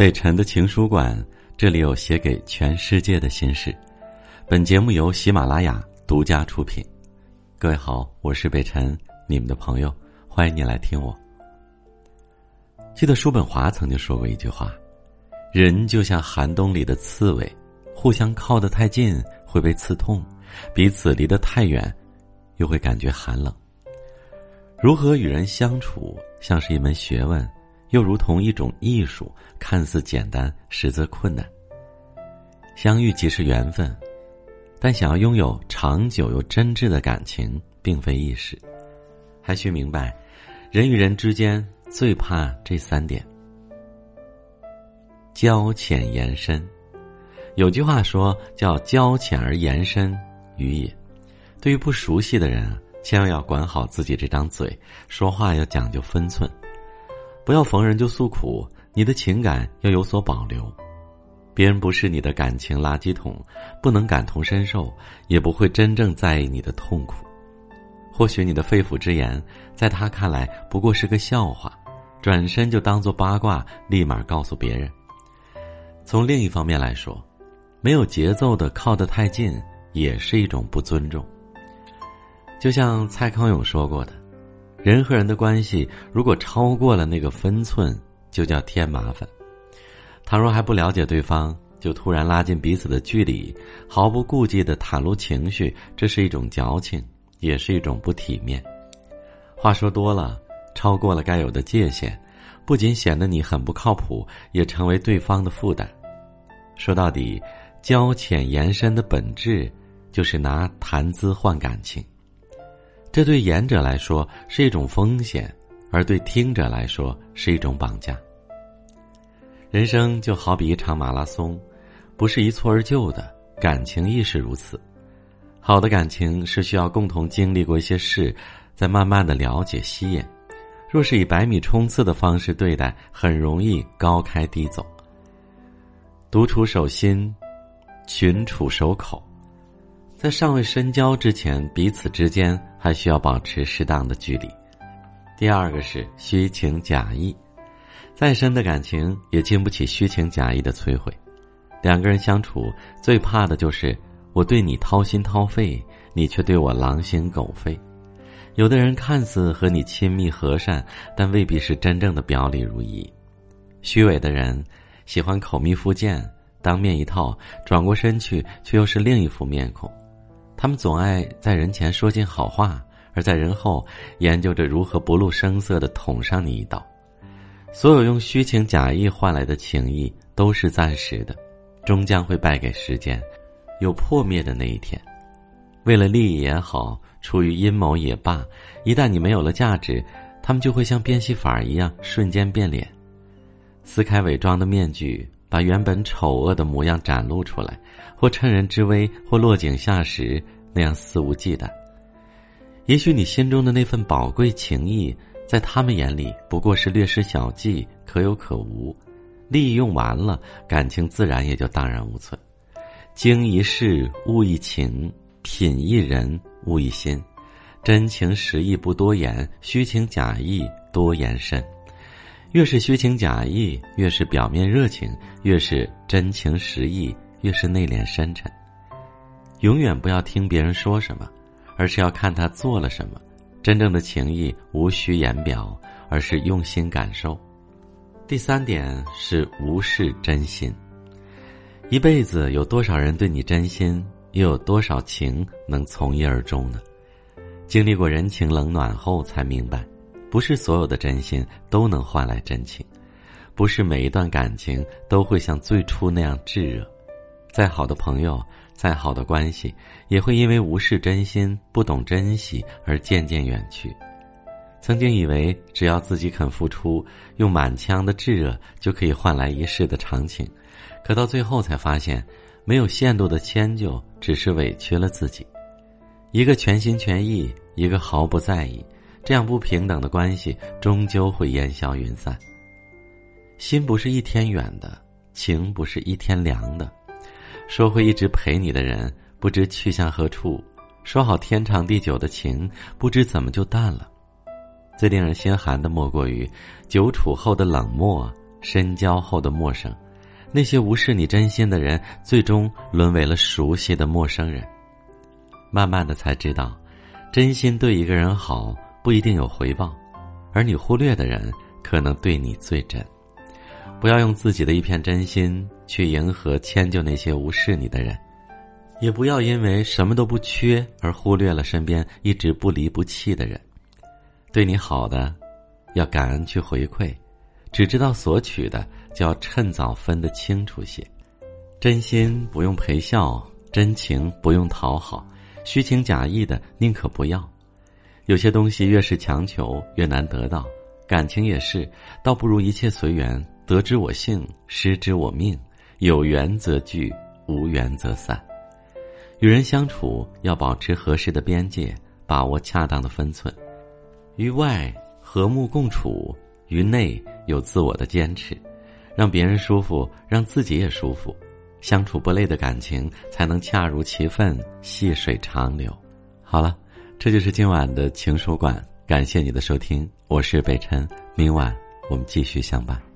北辰的情书馆，这里有写给全世界的心事。本节目由喜马拉雅独家出品。各位好，我是北辰，你们的朋友，欢迎你来听我。记得叔本华曾经说过一句话：“人就像寒冬里的刺猬，互相靠得太近会被刺痛，彼此离得太远，又会感觉寒冷。”如何与人相处，像是一门学问。又如同一种艺术，看似简单，实则困难。相遇即是缘分，但想要拥有长久又真挚的感情，并非易事。还需明白，人与人之间最怕这三点：交浅言深。有句话说叫“交浅而言深，于也”。对于不熟悉的人，千万要管好自己这张嘴，说话要讲究分寸。不要逢人就诉苦，你的情感要有所保留。别人不是你的感情垃圾桶，不能感同身受，也不会真正在意你的痛苦。或许你的肺腑之言，在他看来不过是个笑话，转身就当做八卦，立马告诉别人。从另一方面来说，没有节奏的靠得太近，也是一种不尊重。就像蔡康永说过的。人和人的关系，如果超过了那个分寸，就叫添麻烦。倘若还不了解对方，就突然拉近彼此的距离，毫不顾忌的袒露情绪，这是一种矫情，也是一种不体面。话说多了，超过了该有的界限，不仅显得你很不靠谱，也成为对方的负担。说到底，交浅言深的本质，就是拿谈资换感情。这对言者来说是一种风险，而对听者来说是一种绑架。人生就好比一场马拉松，不是一蹴而就的，感情亦是如此。好的感情是需要共同经历过一些事，再慢慢的了解吸引。若是以百米冲刺的方式对待，很容易高开低走。独处守心，群处守口。在尚未深交之前，彼此之间还需要保持适当的距离。第二个是虚情假意，再深的感情也经不起虚情假意的摧毁。两个人相处最怕的就是我对你掏心掏肺，你却对我狼心狗肺。有的人看似和你亲密和善，但未必是真正的表里如一。虚伪的人喜欢口蜜腹剑，当面一套，转过身去却又是另一副面孔。他们总爱在人前说尽好话，而在人后研究着如何不露声色的捅上你一刀。所有用虚情假意换来的情谊都是暂时的，终将会败给时间，有破灭的那一天。为了利益也好，出于阴谋也罢，一旦你没有了价值，他们就会像变戏法一样瞬间变脸，撕开伪装的面具。把原本丑恶的模样展露出来，或趁人之危，或落井下石，那样肆无忌惮。也许你心中的那份宝贵情谊，在他们眼里不过是略施小计，可有可无。利用完了，感情自然也就荡然无存。经一事，悟一情；品一人，悟一心。真情实意不多言，虚情假意多言深。越是虚情假意，越是表面热情；越是真情实意，越是内敛深沉。永远不要听别人说什么，而是要看他做了什么。真正的情谊无需言表，而是用心感受。第三点是无视真心。一辈子有多少人对你真心，又有多少情能从一而终呢？经历过人情冷暖后，才明白。不是所有的真心都能换来真情，不是每一段感情都会像最初那样炙热。再好的朋友，再好的关系，也会因为无视真心、不懂珍惜而渐渐远去。曾经以为只要自己肯付出，用满腔的炙热就可以换来一世的长情，可到最后才发现，没有限度的迁就只是委屈了自己。一个全心全意，一个毫不在意。这样不平等的关系终究会烟消云散。心不是一天远的，情不是一天凉的。说会一直陪你的人，不知去向何处；说好天长地久的情，不知怎么就淡了。最令人心寒的，莫过于久处后的冷漠，深交后的陌生。那些无视你真心的人，最终沦为了熟悉的陌生人。慢慢的才知道，真心对一个人好不一定有回报，而你忽略的人，可能对你最真。不要用自己的一片真心去迎合、迁就那些无视你的人，也不要因为什么都不缺而忽略了身边一直不离不弃的人。对你好的，要感恩去回馈；只知道索取的。就要趁早分得清楚些，真心不用陪笑，真情不用讨好，虚情假意的宁可不要。有些东西越是强求越难得到，感情也是，倒不如一切随缘，得之我幸，失之我命。有缘则聚，无缘则散。与人相处要保持合适的边界，把握恰当的分寸。于外和睦共处，于内有自我的坚持。让别人舒服，让自己也舒服，相处不累的感情才能恰如其分，细水长流。好了，这就是今晚的情书馆，感谢你的收听，我是北辰，明晚我们继续相伴。